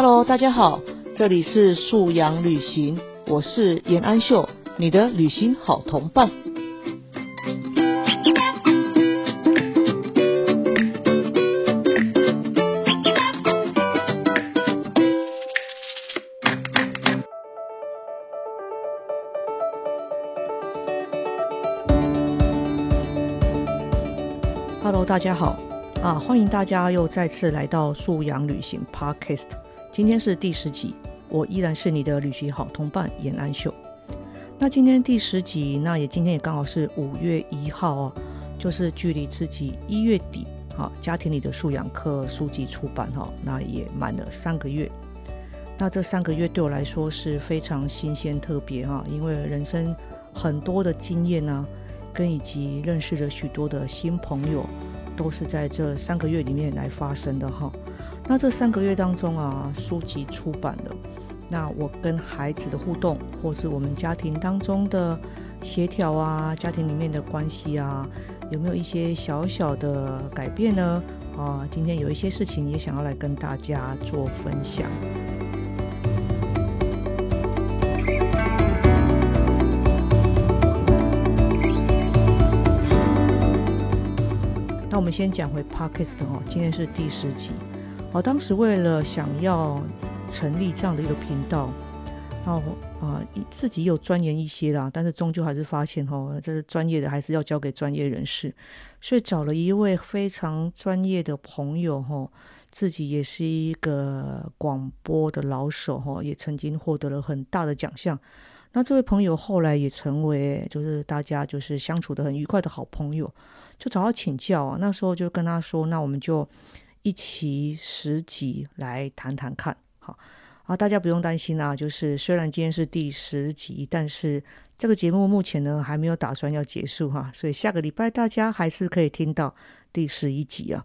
Hello，大家好，这里是素养旅行，我是严安秀，你的旅行好同伴。Hello，大家好啊！欢迎大家又再次来到素养旅行 Podcast。今天是第十集，我依然是你的旅行好同伴严安秀。那今天第十集，那也今天也刚好是五月一号哦，就是距离自己一月底哈家庭里的素养课书籍出版哈，那也满了三个月。那这三个月对我来说是非常新鲜特别哈，因为人生很多的经验呢。跟以及认识了许多的新朋友，都是在这三个月里面来发生的哈。那这三个月当中啊，书籍出版了，那我跟孩子的互动，或是我们家庭当中的协调啊，家庭里面的关系啊，有没有一些小小的改变呢？啊，今天有一些事情也想要来跟大家做分享。那我们先讲回 Podcast 哦，今天是第十集。哦，当时为了想要成立这样的一个频道，然后啊自己有钻研一些啦，但是终究还是发现哦，这是专业的还是要交给专业人士，所以找了一位非常专业的朋友哈，自己也是一个广播的老手哈，也曾经获得了很大的奖项。那这位朋友后来也成为就是大家就是相处的很愉快的好朋友。就找他请教啊，那时候就跟他说，那我们就一起十集来谈谈看，好啊，大家不用担心啊，就是虽然今天是第十集，但是这个节目目前呢还没有打算要结束哈，所以下个礼拜大家还是可以听到第十一集啊。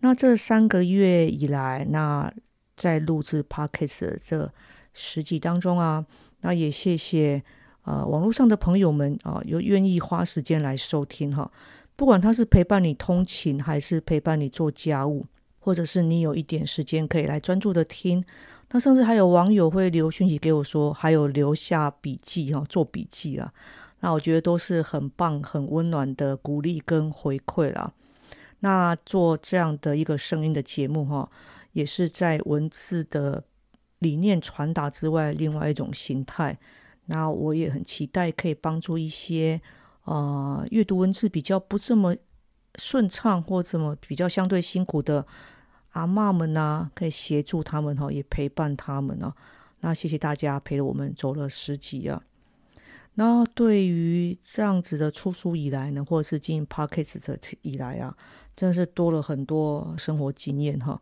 那这三个月以来，那在录制 podcast 这十集当中啊，那也谢谢呃网络上的朋友们啊，有愿意花时间来收听哈。不管他是陪伴你通勤，还是陪伴你做家务，或者是你有一点时间可以来专注的听，那甚至还有网友会留讯息给我说，还有留下笔记哈，做笔记啊，那我觉得都是很棒、很温暖的鼓励跟回馈啦。那做这样的一个声音的节目哈，也是在文字的理念传达之外，另外一种形态。那我也很期待可以帮助一些。啊，阅读文字比较不这么顺畅，或这么比较相对辛苦的阿妈们呢，可以协助他们哈，也陪伴他们啊。那谢谢大家陪了我们走了十集啊。那对于这样子的出书以来呢，或者是经营 podcast 的以来啊，真的是多了很多生活经验哈。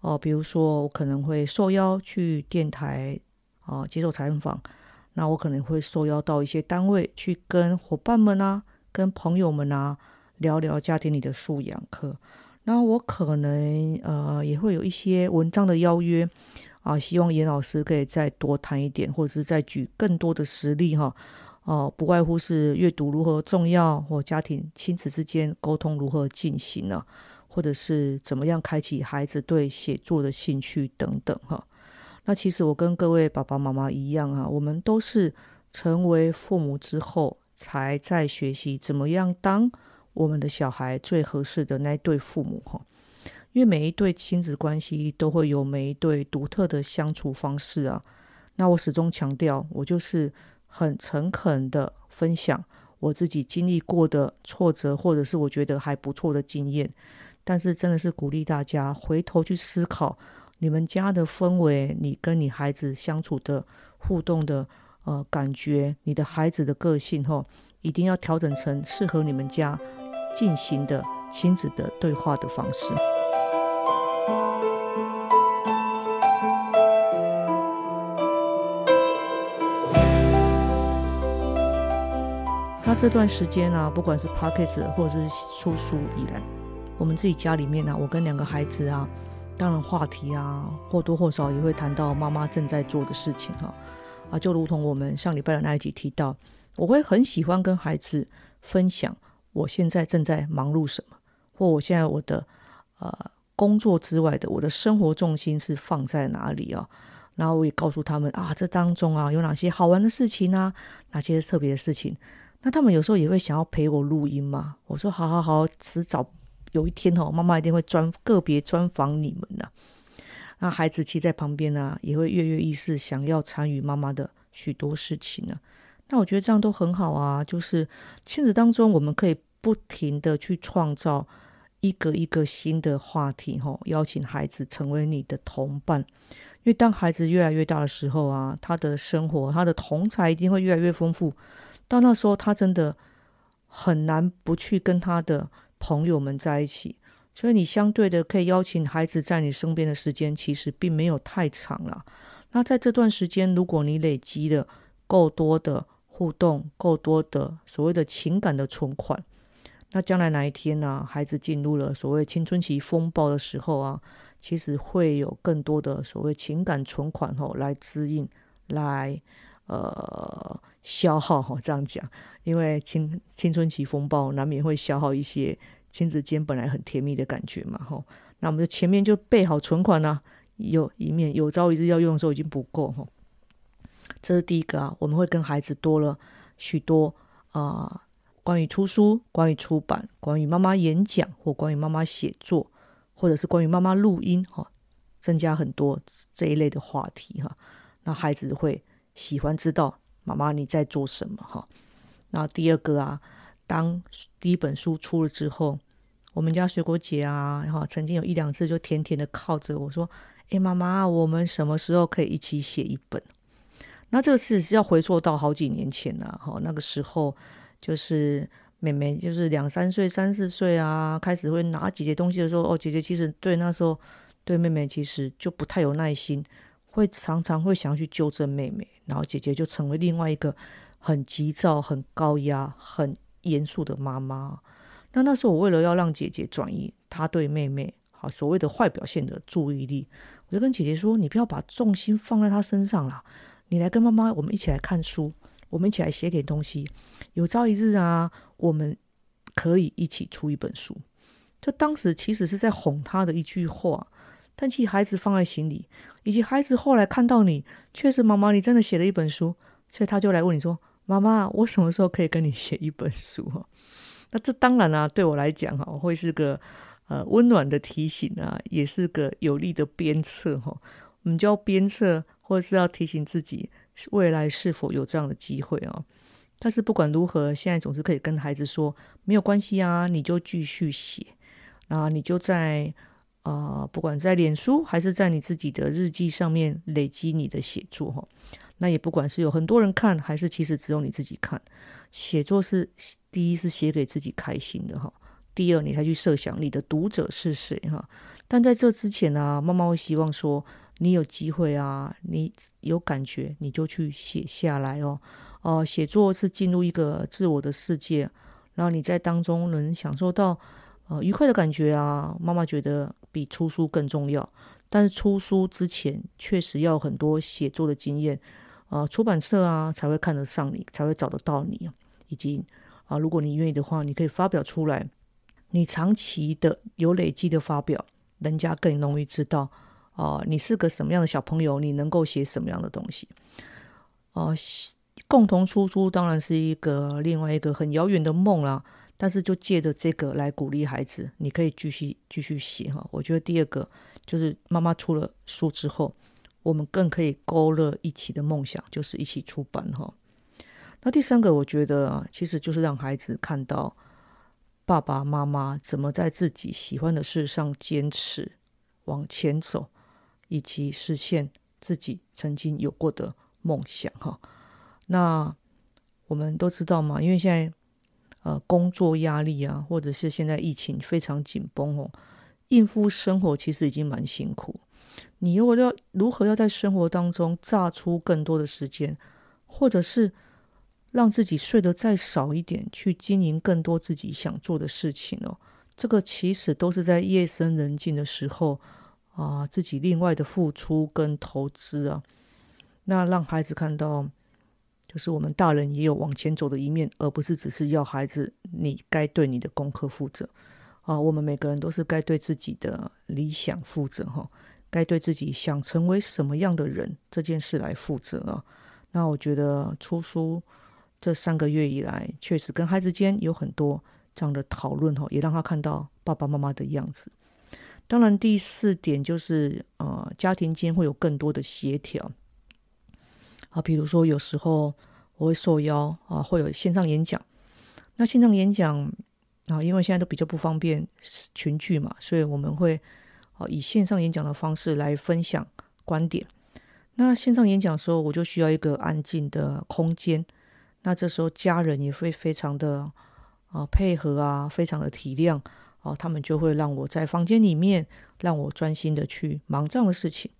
哦，比如说我可能会受邀去电台啊接受采访。那我可能会受邀到一些单位去跟伙伴们啊、跟朋友们啊聊聊家庭里的素养课。那我可能呃也会有一些文章的邀约啊，希望严老师可以再多谈一点，或者是再举更多的实例哈。哦，不外乎是阅读如何重要，或家庭亲子之间沟通如何进行呢？或者是怎么样开启孩子对写作的兴趣等等哈。那其实我跟各位爸爸妈妈一样啊，我们都是成为父母之后，才在学习怎么样当我们的小孩最合适的那一对父母哈。因为每一对亲子关系都会有每一对独特的相处方式啊。那我始终强调，我就是很诚恳的分享我自己经历过的挫折，或者是我觉得还不错的经验。但是真的是鼓励大家回头去思考。你们家的氛围，你跟你孩子相处的互动的呃感觉，你的孩子的个性吼，一定要调整成适合你们家进行的亲子的对话的方式。那这段时间呢，不管是 p o c k e t 或者是出书以来，我们自己家里面呢，我跟两个孩子啊。当然，话题啊，或多或少也会谈到妈妈正在做的事情哈啊，就如同我们上礼拜的那一集提到，我会很喜欢跟孩子分享我现在正在忙碌什么，或我现在我的呃工作之外的，我的生活重心是放在哪里啊？然后我也告诉他们啊，这当中啊有哪些好玩的事情啊，哪些特别的事情。那他们有时候也会想要陪我录音嘛。我说好好好，迟早有一天哦，妈妈一定会专个别专访你们的。那孩子其实在旁边呢，也会跃跃欲试，想要参与妈妈的许多事情呢。那我觉得这样都很好啊，就是亲子当中，我们可以不停的去创造一个一个新的话题，吼，邀请孩子成为你的同伴。因为当孩子越来越大的时候啊，他的生活、他的同才一定会越来越丰富。到那时候，他真的很难不去跟他的朋友们在一起。所以，你相对的可以邀请孩子在你身边的时间，其实并没有太长了。那在这段时间，如果你累积了够多的互动，够多的所谓的情感的存款，那将来哪一天呢？孩子进入了所谓青春期风暴的时候啊。其实会有更多的所谓情感存款吼来滋应，来呃消耗哈这样讲，因为青青春期风暴难免会消耗一些亲子间本来很甜蜜的感觉嘛吼，那我们就前面就备好存款呢，有一面有朝一日要用的时候已经不够哈，这是第一个啊，我们会跟孩子多了许多啊关于出书、关于出版、关于妈妈演讲或关于妈妈写作。或者是关于妈妈录音哈，增加很多这一类的话题哈，那孩子会喜欢知道妈妈你在做什么哈。那第二个啊，当第一本书出了之后，我们家水果姐啊哈，曾经有一两次就甜甜的靠着我说：“哎，妈妈，我们什么时候可以一起写一本？”那这个事是要回溯到好几年前了哈，那个时候就是。妹妹就是两三岁、三四岁啊，开始会拿姐姐东西的时候，哦，姐姐其实对那时候对妹妹其实就不太有耐心，会常常会想要去纠正妹妹，然后姐姐就成为另外一个很急躁、很高压、很严肃的妈妈。那那时候我为了要让姐姐转移她对妹妹好所谓的坏表现的注意力，我就跟姐姐说：“你不要把重心放在她身上了，你来跟妈妈，我们一起来看书。”我们一起来写点东西，有朝一日啊，我们可以一起出一本书。这当时其实是在哄他的一句话，但其实孩子放在心里，以及孩子后来看到你，确实妈妈你真的写了一本书，所以他就来问你说：“妈妈，我什么时候可以跟你写一本书？”哈，那这当然啊，对我来讲哈，会是个呃温暖的提醒啊，也是个有力的鞭策哈。我们就要鞭策，或者是要提醒自己。未来是否有这样的机会啊？但是不管如何，现在总是可以跟孩子说没有关系啊，你就继续写，那你就在啊，不管在脸书还是在你自己的日记上面累积你的写作哈。那也不管是有很多人看，还是其实只有你自己看，写作是第一是写给自己开心的哈。第二，你才去设想你的读者是谁哈。但在这之前呢，妈妈会希望说。你有机会啊，你有感觉，你就去写下来哦。哦，写作是进入一个自我的世界，然后你在当中能享受到呃愉快的感觉啊。妈妈觉得比出书更重要，但是出书之前确实要很多写作的经验，呃，出版社啊才会看得上你，才会找得到你，以及啊，如果你愿意的话，你可以发表出来。你长期的有累积的发表，人家更容易知道。哦，你是个什么样的小朋友？你能够写什么样的东西？哦，共同出书当然是一个另外一个很遥远的梦啦。但是就借着这个来鼓励孩子，你可以继续继续写哈。我觉得第二个就是妈妈出了书之后，我们更可以勾勒一起的梦想，就是一起出版哈。那第三个，我觉得啊，其实就是让孩子看到爸爸妈妈怎么在自己喜欢的事上坚持往前走。以及实现自己曾经有过的梦想，哈。那我们都知道嘛，因为现在呃工作压力啊，或者是现在疫情非常紧绷哦，应付生活其实已经蛮辛苦。你如果要如何要在生活当中榨出更多的时间，或者是让自己睡得再少一点，去经营更多自己想做的事情哦，这个其实都是在夜深人静的时候。啊，自己另外的付出跟投资啊，那让孩子看到，就是我们大人也有往前走的一面，而不是只是要孩子你该对你的功课负责。啊，我们每个人都是该对自己的理想负责哈，该对自己想成为什么样的人这件事来负责啊。那我觉得出书这三个月以来，确实跟孩子间有很多这样的讨论哈，也让他看到爸爸妈妈的样子。当然，第四点就是呃，家庭间会有更多的协调啊，比如说有时候我会受邀啊，会有线上演讲。那线上演讲啊，因为现在都比较不方便群聚嘛，所以我们会啊以线上演讲的方式来分享观点。那线上演讲的时候，我就需要一个安静的空间。那这时候家人也会非常的啊配合啊，非常的体谅哦，他们就会让我在房间里面，让我专心的去忙这样的事情。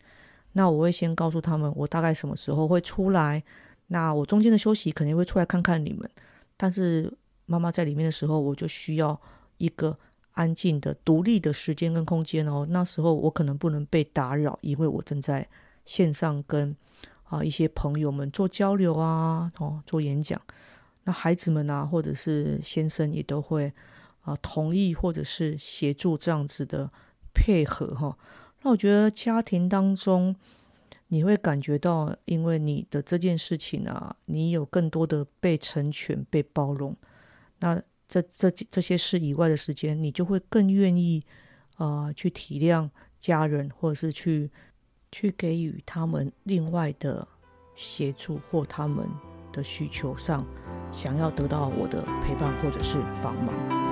那我会先告诉他们，我大概什么时候会出来。那我中间的休息肯定会出来看看你们，但是。妈妈在里面的时候，我就需要一个安静的、独立的时间跟空间哦。那时候我可能不能被打扰，因为我正在线上跟啊一些朋友们做交流啊，哦做演讲。那孩子们啊，或者是先生也都会啊同意或者是协助这样子的配合哈。那我觉得家庭当中你会感觉到，因为你的这件事情啊，你有更多的被成全、被包容。那这这这些事以外的时间，你就会更愿意啊去体谅家人，或者是去去给予他们另外的协助或他们的需求上，想要得到我的陪伴或者是帮忙。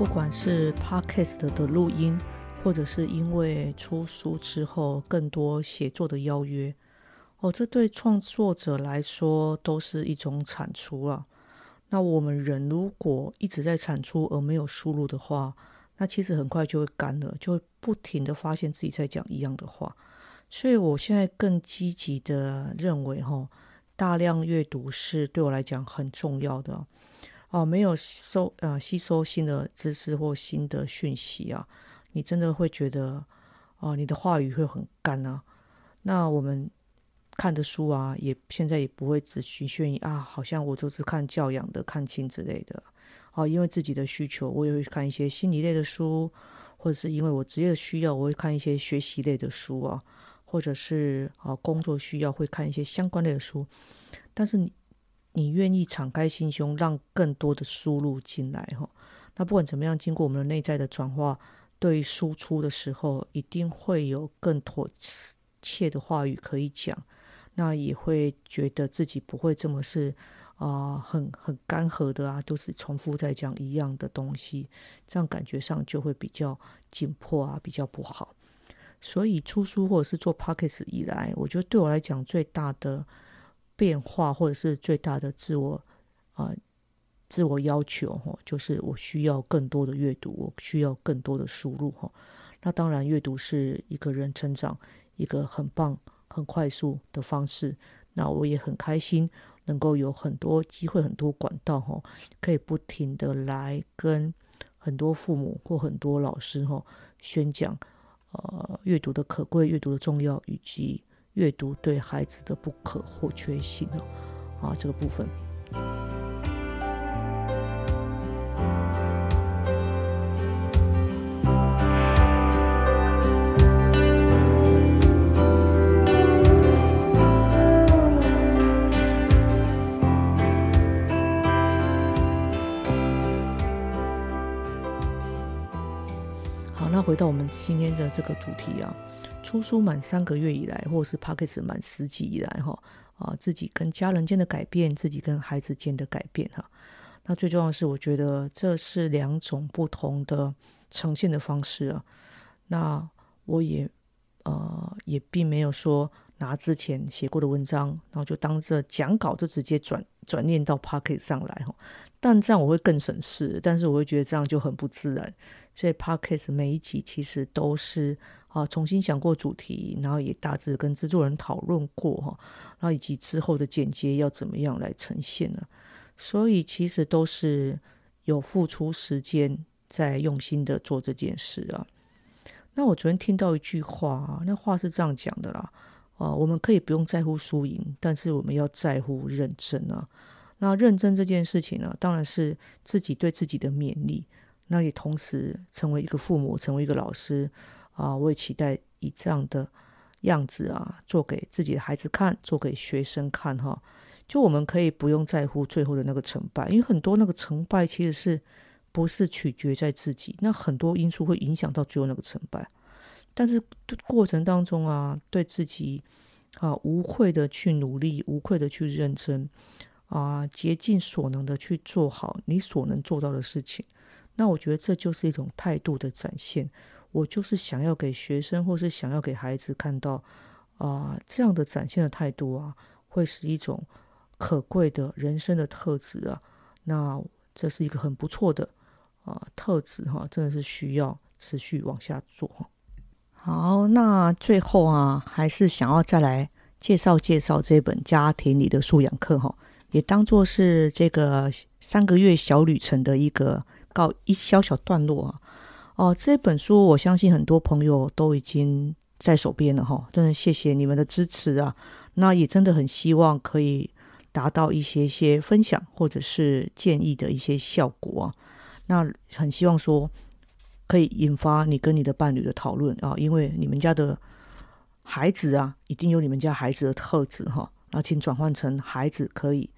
不管是 podcast 的录音，或者是因为出书之后更多写作的邀约，哦，这对创作者来说都是一种产出啊。那我们人如果一直在产出而没有输入的话，那其实很快就会干了，就会不停的发现自己在讲一样的话。所以我现在更积极的认为，哈，大量阅读是对我来讲很重要的。哦，没有收呃吸收新的知识或新的讯息啊，你真的会觉得哦，你的话语会很干啊。那我们看的书啊，也现在也不会只局限于啊，好像我就是看教养的、看亲之类的。哦，因为自己的需求，我也会看一些心理类的书，或者是因为我职业的需要，我会看一些学习类的书啊，或者是啊工作需要会看一些相关类的书。但是你。你愿意敞开心胸，让更多的输入进来哈？那不管怎么样，经过我们的内在的转化，对输出的时候，一定会有更妥切的话语可以讲。那也会觉得自己不会这么是啊，很很干涸的啊，都是重复在讲一样的东西，这样感觉上就会比较紧迫啊，比较不好。所以出书或者是做 p o c k e t 以来，我觉得对我来讲最大的。变化或者是最大的自我啊，自我要求哈，就是我需要更多的阅读，我需要更多的输入哈。那当然，阅读是一个人成长一个很棒、很快速的方式。那我也很开心，能够有很多机会、很多管道哈，可以不停的来跟很多父母或很多老师哈宣讲呃阅读的可贵、阅读的重要以及。阅读对孩子的不可或缺性哦，啊，这个部分。好，那回到我们今天的这个主题啊。出书满三个月以来，或者是 p o c k e t 满十集以来，哈啊，自己跟家人间的改变，自己跟孩子间的改变，哈。那最重要的是，我觉得这是两种不同的呈现的方式啊。那我也呃也并没有说拿之前写过的文章，然后就当着讲稿就直接转转念到 p o c k e t 上来，哈。但这样我会更省事，但是我会觉得这样就很不自然。所以 p o c k e t 每一集其实都是。啊，重新想过主题，然后也大致跟制作人讨论过哈，然后以及之后的剪接要怎么样来呈现呢？所以其实都是有付出时间在用心的做这件事啊。那我昨天听到一句话啊，那话是这样讲的啦，啊，我们可以不用在乎输赢，但是我们要在乎认真啊。那认真这件事情呢，当然是自己对自己的勉励，那也同时成为一个父母，成为一个老师啊，我也期待以这样的样子啊，做给自己的孩子看，做给学生看哈。就我们可以不用在乎最后的那个成败，因为很多那个成败其实是不是取决在自己，那很多因素会影响到最后那个成败。但是过程当中啊，对自己啊无愧的去努力，无愧的去认真啊，竭尽所能的去做好你所能做到的事情。那我觉得这就是一种态度的展现。我就是想要给学生，或是想要给孩子看到啊，这样的展现的态度啊，会是一种。可贵的人生的特质啊，那这是一个很不错的啊特质哈，真的是需要持续往下做哈。好，那最后啊，还是想要再来介绍介绍这本家庭里的素养课哈，也当做是这个三个月小旅程的一个告一小小段落啊。哦，这本书我相信很多朋友都已经在手边了哈，真的谢谢你们的支持啊。那也真的很希望可以。达到一些些分享或者是建议的一些效果啊，那很希望说可以引发你跟你的伴侣的讨论啊，因为你们家的孩子啊，一定有你们家孩子的特质哈，那请转换成孩子可以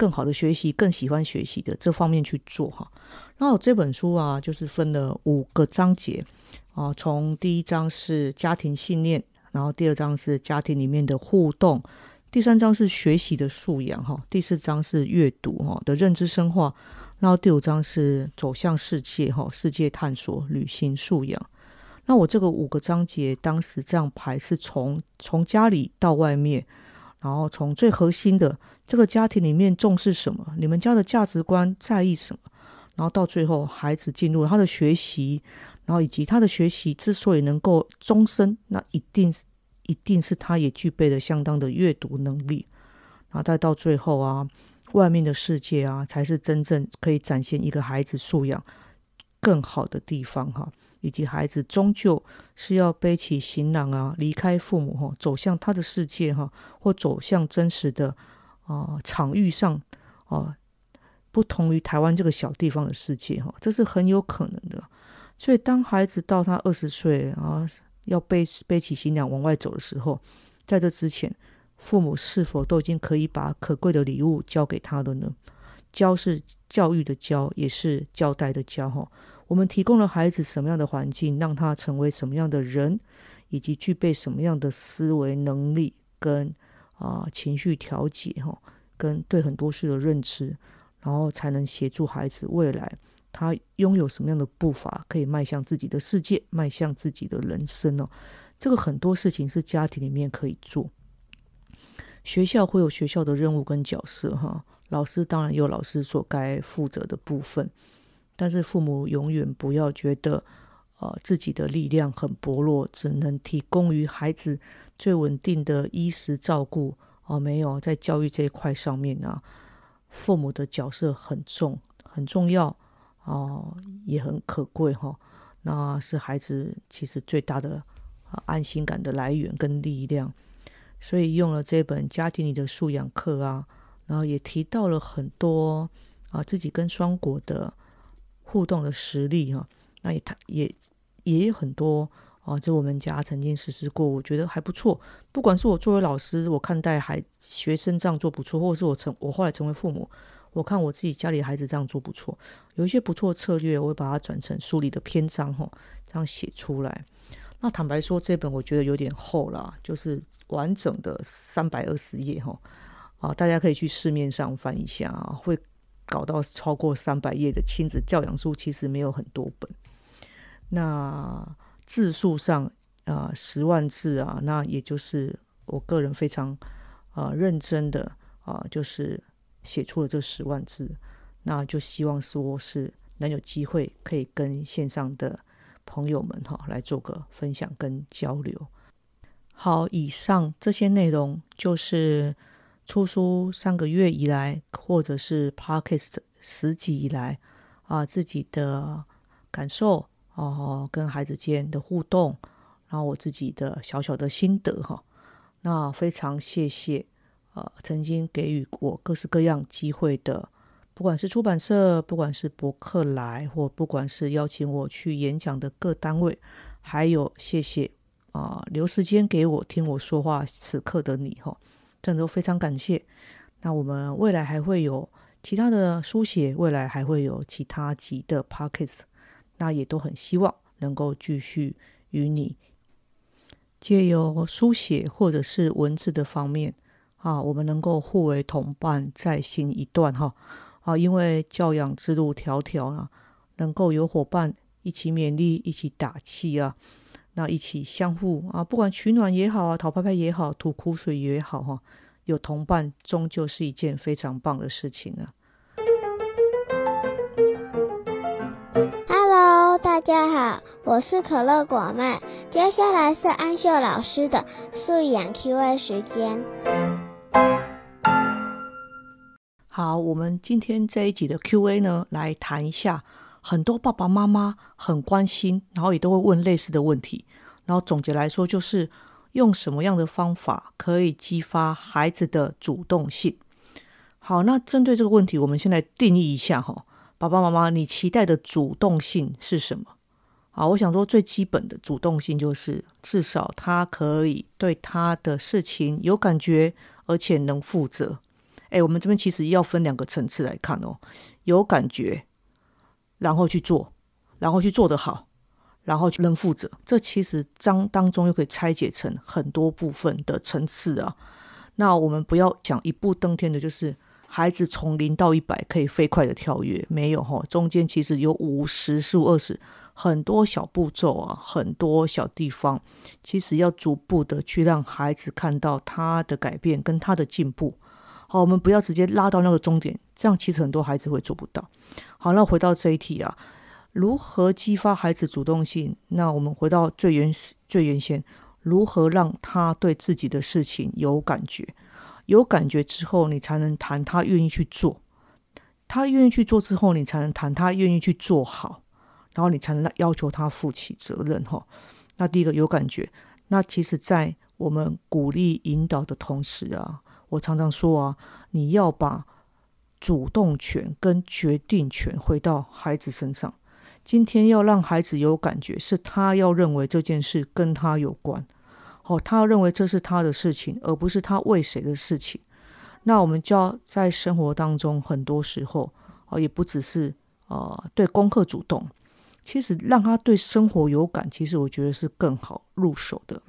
更好的学习、更喜欢学习的这方面去做哈。那我这本书啊，就是分了五个章节啊，从第一章是家庭信念，然后第二章是家庭里面的互动。第三章是学习的素养，哈；第四章是阅读，哈的认知深化；然后第五章是走向世界，哈，世界探索、旅行素养。那我这个五个章节当时这样排，是从从家里到外面，然后从最核心的这个家庭里面重视什么，你们家的价值观在意什么，然后到最后孩子进入他的学习，然后以及他的学习之所以能够终身，那一定是。一定是他也具备了相当的阅读能力，然后再到最后啊，外面的世界啊，才是真正可以展现一个孩子素养更好的地方哈。以及孩子终究是要背起行囊啊，离开父母哈，走向他的世界哈，或走向真实的啊场域上啊，不同于台湾这个小地方的世界哈，这是很有可能的。所以当孩子到他二十岁啊。要背背起行囊往外走的时候，在这之前，父母是否都已经可以把可贵的礼物交给他了呢？教是教育的教，也是交代的交。哈，我们提供了孩子什么样的环境，让他成为什么样的人，以及具备什么样的思维能力跟啊情绪调节，哈，跟对很多事的认知，然后才能协助孩子未来。他拥有什么样的步伐，可以迈向自己的世界，迈向自己的人生呢？这个很多事情是家庭里面可以做。学校会有学校的任务跟角色，哈，老师当然有老师所该负责的部分。但是父母永远不要觉得，呃，自己的力量很薄弱，只能提供于孩子最稳定的衣食照顾。哦，没有在教育这一块上面啊，父母的角色很重，很重要。哦，也很可贵哈。那是孩子其实最大的安心感的来源跟力量。所以用了这本家庭里的素养课啊，然后也提到了很多啊自己跟双果的互动的实例哈。那也他也也有很多啊，就我们家曾经实施过，我觉得还不错。不管是我作为老师，我看待孩学生这样做不错，或者是我成我后来成为父母。我看我自己家里孩子这样做不错，有一些不错的策略，我会把它转成书里的篇章哈，这样写出来。那坦白说，这本我觉得有点厚了，就是完整的三百二十页哈，啊，大家可以去市面上翻一下啊，会搞到超过三百页的亲子教养书，其实没有很多本。那字数上啊，十万字啊，那也就是我个人非常啊认真的啊，就是。写出了这十万字，那就希望说是能有机会可以跟线上的朋友们哈来做个分享跟交流。好，以上这些内容就是出书三个月以来，或者是 Podcast 十集以来啊自己的感受哦，跟孩子间的互动，然后我自己的小小的心得哈。那非常谢谢呃，曾经给予我各式各样机会的，不管是出版社，不管是博客来，或不管是邀请我去演讲的各单位，还有谢谢啊，留时间给我听我说话此刻的你哈，真的都非常感谢。那我们未来还会有其他的书写，未来还会有其他集的 pockets，那也都很希望能够继续与你借由书写或者是文字的方面啊，我们能够互为同伴，再行一段哈啊，因为教养之路迢迢啊，能够有伙伴一起勉励，一起打气啊，那一起相互啊，不管取暖也好啊，讨拍拍也好，吐苦水也好哈。有同伴，终究是一件非常棒的事情呢。大家好，我是可乐果妹。接下来是安秀老师的素养 Q&A 时间。好，我们今天这一集的 Q&A 呢，来谈一下很多爸爸妈妈很关心，然后也都会问类似的问题。然后总结来说，就是。用什么样的方法可以激发孩子的主动性？好，那针对这个问题，我们先来定义一下哈，爸爸妈妈，你期待的主动性是什么？好，我想说最基本的主动性就是至少他可以对他的事情有感觉，而且能负责。哎，我们这边其实要分两个层次来看哦，有感觉，然后去做，然后去做得好。然后去认负责，这其实章当中又可以拆解成很多部分的层次啊。那我们不要讲一步登天的，就是孩子从零到一百可以飞快的跳跃，没有哈，中间其实有五十、十五、二十很多小步骤啊，很多小地方，其实要逐步的去让孩子看到他的改变跟他的进步。好，我们不要直接拉到那个终点，这样其实很多孩子会做不到。好，那回到这一题啊。如何激发孩子主动性？那我们回到最原始、最原先，如何让他对自己的事情有感觉？有感觉之后，你才能谈他愿意去做。他愿意去做之后，你才能谈他愿意去做好，然后你才能要求他负起责任。哈，那第一个有感觉。那其实，在我们鼓励引导的同时啊，我常常说啊，你要把主动权跟决定权回到孩子身上。今天要让孩子有感觉，是他要认为这件事跟他有关，哦，他认为这是他的事情，而不是他为谁的事情。那我们就要在生活当中，很多时候哦，也不只是呃对功课主动，其实让他对生活有感，其实我觉得是更好入手的。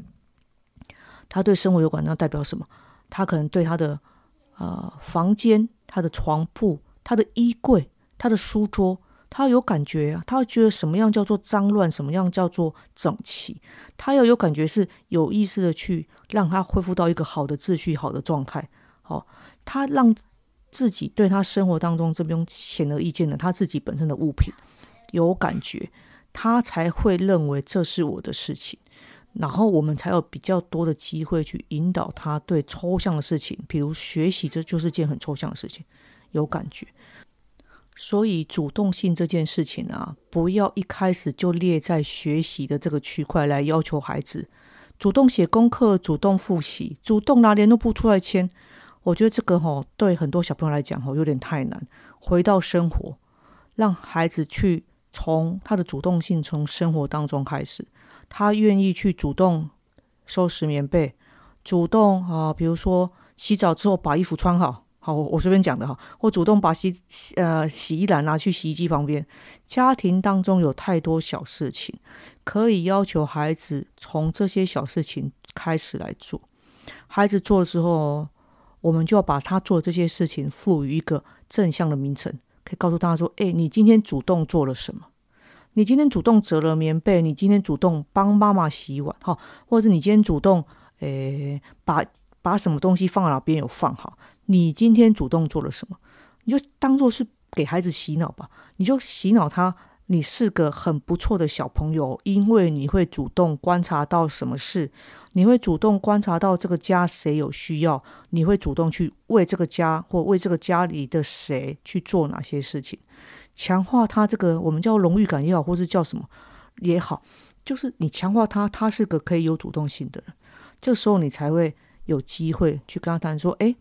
他对生活有感，那代表什么？他可能对他的呃房间、他的床铺、他的衣柜、他的书桌。他有感觉啊，他觉得什么样叫做脏乱，什么样叫做整齐。他要有感觉，是有意识的去让他恢复到一个好的秩序、好的状态。好，他让自己对他生活当中这边显而易见的他自己本身的物品有感觉，他才会认为这是我的事情。然后我们才有比较多的机会去引导他对抽象的事情，比如学习，这就是件很抽象的事情，有感觉。所以主动性这件事情啊，不要一开始就列在学习的这个区块来要求孩子主动写功课、主动复习、主动拿联络簿出来签。我觉得这个哈，对很多小朋友来讲哈，有点太难。回到生活，让孩子去从他的主动性从生活当中开始，他愿意去主动收拾棉被，主动啊，比如说洗澡之后把衣服穿好。好，我我随便讲的哈，或主动把洗呃洗衣篮拿去洗衣机旁边。家庭当中有太多小事情，可以要求孩子从这些小事情开始来做。孩子做了之后，我们就要把他做这些事情赋予一个正向的名称，可以告诉大家说：哎，你今天主动做了什么？你今天主动折了棉被，你今天主动帮妈妈洗碗，哈，或者你今天主动诶把把什么东西放哪边有放好。你今天主动做了什么？你就当做是给孩子洗脑吧。你就洗脑他，你是个很不错的小朋友，因为你会主动观察到什么事，你会主动观察到这个家谁有需要，你会主动去为这个家或为这个家里的谁去做哪些事情。强化他这个我们叫荣誉感也好，或是叫什么也好，就是你强化他，他是个可以有主动性的人。这时候你才会有机会去跟他谈说：“哎，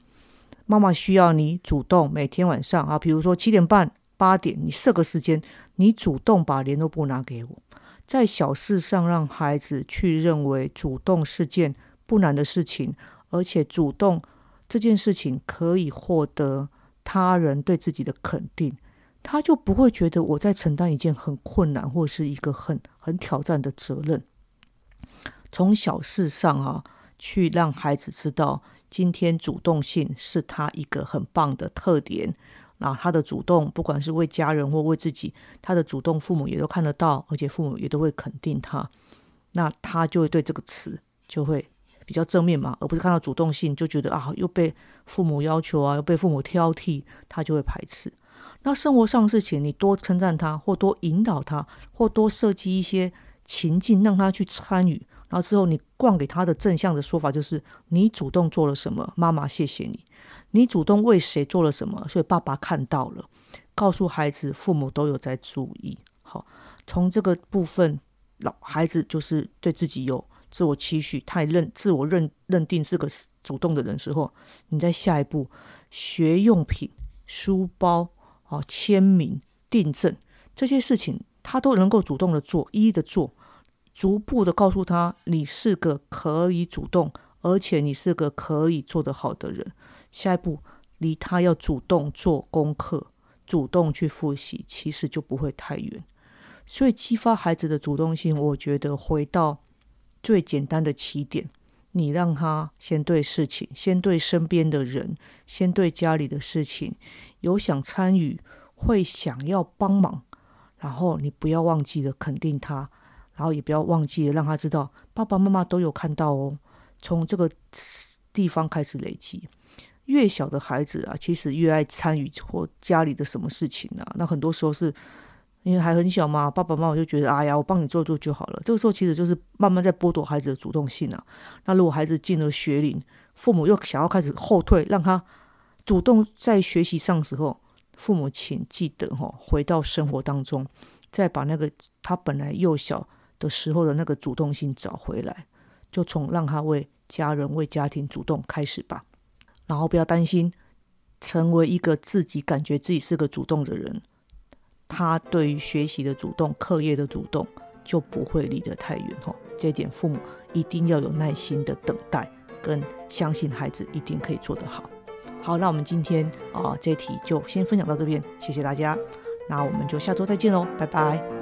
妈妈需要你主动，每天晚上啊，比如说七点半、八点，你设个时间，你主动把联络簿拿给我，在小事上让孩子去认为主动是件不难的事情，而且主动这件事情可以获得他人对自己的肯定，他就不会觉得我在承担一件很困难或是一个很很挑战的责任。”从小事上啊，去让孩子知道，今天主动性是他一个很棒的特点。那他的主动，不管是为家人或为自己，他的主动，父母也都看得到，而且父母也都会肯定他。那他就会对这个词就会比较正面嘛，而不是看到主动性就觉得啊，又被父母要求啊，又被父母挑剔，他就会排斥。那生活上的事情，你多称赞他，或多引导他，或多设计一些情境让他去参与。然后之后，你灌给他的正向的说法就是：你主动做了什么，妈妈谢谢你；你主动为谁做了什么，所以爸爸看到了。告诉孩子，父母都有在注意。好，从这个部分，老孩子就是对自己有自我期许，他也认自我认认定是个主动的人时候，你在下一步学用品、书包、好签名、订正这些事情，他都能够主动的做，一一的做。逐步的告诉他，你是个可以主动，而且你是个可以做得好的人。下一步，离他要主动做功课、主动去复习，其实就不会太远。所以，激发孩子的主动性，我觉得回到最简单的起点，你让他先对事情、先对身边的人、先对家里的事情有想参与，会想要帮忙，然后你不要忘记了肯定他。然后也不要忘记了让他知道，爸爸妈妈都有看到哦。从这个地方开始累积，越小的孩子啊，其实越爱参与或家里的什么事情啊。那很多时候是因为还很小嘛，爸爸妈妈就觉得，哎呀，我帮你做做就好了。这个时候其实就是慢慢在剥夺孩子的主动性啊。那如果孩子进了学龄，父母又想要开始后退，让他主动在学习上时候，父母请记得哈，回到生活当中，再把那个他本来幼小。的时候的那个主动性找回来，就从让他为家人、为家庭主动开始吧。然后不要担心，成为一个自己感觉自己是个主动的人，他对于学习的主动、课业的主动就不会离得太远哈。这一点父母一定要有耐心的等待，跟相信孩子一定可以做得好。好，那我们今天啊这题就先分享到这边，谢谢大家。那我们就下周再见喽，拜拜。